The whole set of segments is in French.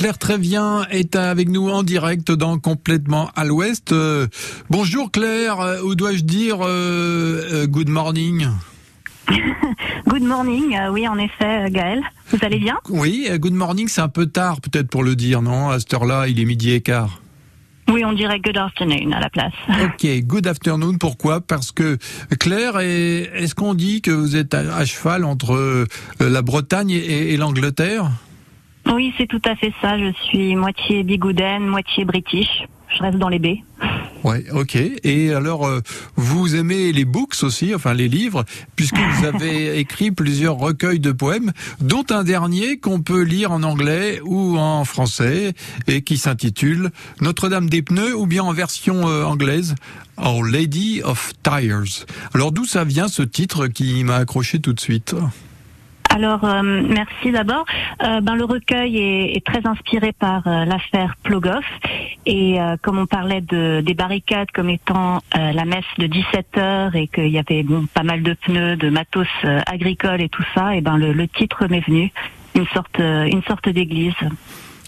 Claire Trévien est avec nous en direct dans Complètement à l'Ouest. Euh, bonjour Claire, euh, ou dois-je dire euh, good morning? Good morning, oui en effet Gaël, vous allez bien? Oui, good morning c'est un peu tard peut-être pour le dire, non? À cette heure-là, il est midi et quart. Oui, on dirait good afternoon à la place. Ok, good afternoon. Pourquoi? Parce que Claire, est-ce qu'on dit que vous êtes à, cheval entre la Bretagne et l'Angleterre? Oui, c'est tout à fait ça. Je suis moitié bigoudaine, moitié british. Je reste dans les baies. Ouais, ok. Et alors, euh, vous aimez les books aussi, enfin les livres, puisque vous avez écrit plusieurs recueils de poèmes, dont un dernier qu'on peut lire en anglais ou en français, et qui s'intitule Notre-Dame des pneus, ou bien en version euh, anglaise, Our Lady of Tires. Alors d'où ça vient ce titre qui m'a accroché tout de suite? Alors euh, merci d'abord. Euh, ben, le recueil est, très inspiré par euh, l'affaire Plogoff et comme on parlait de, des barricades comme étant la messe de 17 heures et qu'il y avait bon, pas mal de pneus, de matos agricoles et tout ça, et ben le, le titre m'est venu une sorte une sorte d'église.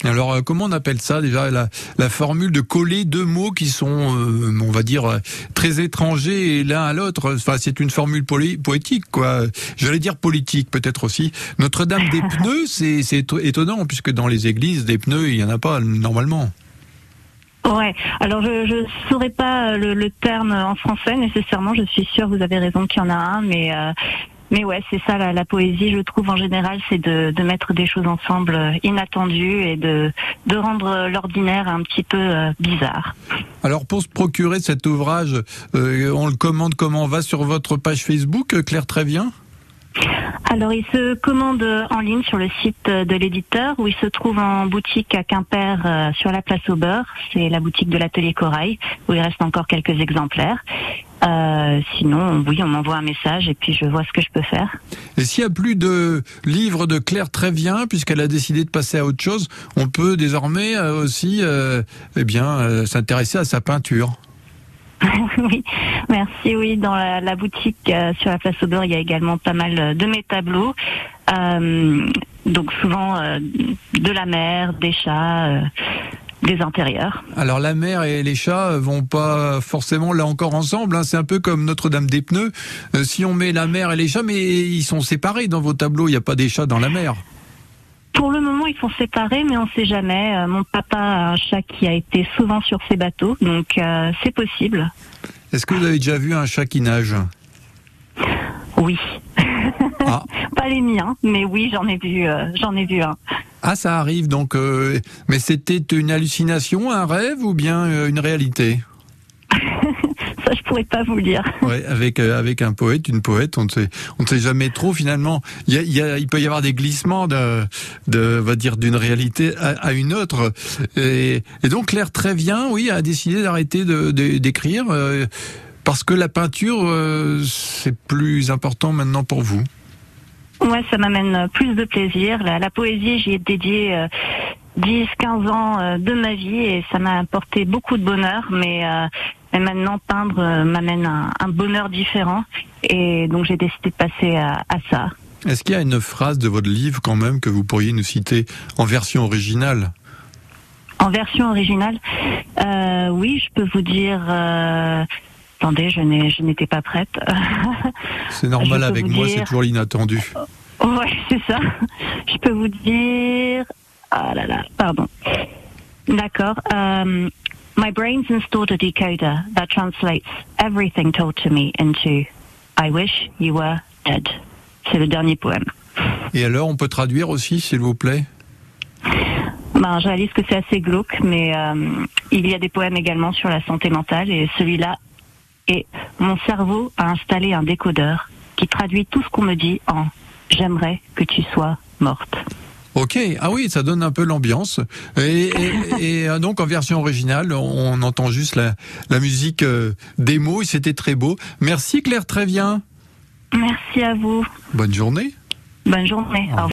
Alors, euh, comment on appelle ça déjà la, la, formule de coller deux mots qui sont, euh, on va dire, très étrangers l'un à l'autre? Enfin, c'est une formule poétique, quoi. J'allais dire politique, peut-être aussi. Notre-Dame des pneus, c'est étonnant puisque dans les églises, des pneus, il y en a pas normalement. Ouais. Alors je je saurais pas le, le, terme en français nécessairement. Je suis sûre, vous avez raison qu'il y en a un, mais euh, mais ouais, c'est ça la, poésie, je trouve en général, c'est de, mettre des choses ensemble euh, inattendues et de, de rendre l'ordinaire un petit peu euh, bizarre. Alors pour se procurer cet ouvrage, euh, on le commande comment? On va sur votre page Facebook, Claire Trévien? Alors, il se commande en ligne sur le site de l'éditeur, où il se trouve en boutique à Quimper sur la place au beurre. C'est la boutique de l'atelier Corail, où il reste encore quelques exemplaires. Euh, sinon, oui, on m'envoie un message et puis je vois ce que je peux faire. Et s'il n'y a plus de livres de Claire Trévien, puisqu'elle a décidé de passer à autre chose, on peut désormais euh, aussi, euh, eh bien, s'intéresser à sa peinture. oui, merci. Oui, dans la, boutique sur la place Aubert, il y a également pas mal de mes tableaux. donc souvent de la mer, des chats des intérieurs. Alors la mer et les chats vont pas forcément là encore ensemble. Hein. C'est un peu comme Notre-Dame des pneus. Euh, si on met la mer et les chats, mais ils sont séparés dans vos tableaux. Il n'y a pas des chats dans la mer. Pour le moment, ils sont séparés, mais on ne sait jamais. Euh, mon papa a un chat qui a été souvent sur ses bateaux, donc euh, c'est possible. Est-ce que vous avez déjà vu un chat qui nage? Oui. Ah. pas les miens, mais oui, j'en ai vu, j'en ai vu un. Ah, ça arrive donc. Euh, mais c'était une hallucination, un rêve ou bien euh, une réalité? Ça, je pourrais pas vous le dire. Ouais, avec euh, avec un poète, une poète, on ne sait on ne sait jamais trop finalement. Il, y a, il, peut y avoir des glissements de de va dire d'une réalité à, une autre. Et, donc Claire Trévien, oui, a décidé d'arrêter de d'écrire parce que la peinture c'est plus important maintenant pour vous. Ouais, ça m'amène plus de plaisir. La, poésie, j'y ai dédié 10, euh, 15 ans euh, de ma vie et ça m'a apporté beaucoup de bonheur, mais, euh, maintenant peindre m'amène un, bonheur différent et donc j'ai décidé de passer à, ça. Est-ce qu'il y a une phrase de votre livre quand même que vous pourriez nous citer en version originale? En version originale Oui, je peux vous dire... Attendez, je n'étais pas prête. C'est normal avec moi, c'est toujours l'inattendu. Ouais, c'est ça. Je peux vous dire. Ah là là, pardon. D'accord. Um, my brain's installed a decoder that translates everything told to me into I wish you were dead. C'est le dernier poème. Et alors, on peut traduire aussi, s'il vous plaît? Ben, je réalise que c'est assez glauque, mais euh, il y a des poèmes également sur la santé mentale et celui-là et mon cerveau a installé un décodeur qui traduit tout ce qu'on me dit en j'aimerais que tu sois morte. Ok, ah oui, ça donne un peu l'ambiance. Et, euh, donc en version originale, on entend juste la, la musique euh, des mots et c'était très beau. Merci Claire Trévien. Merci à vous. Bonne journée. Bonne journée. Au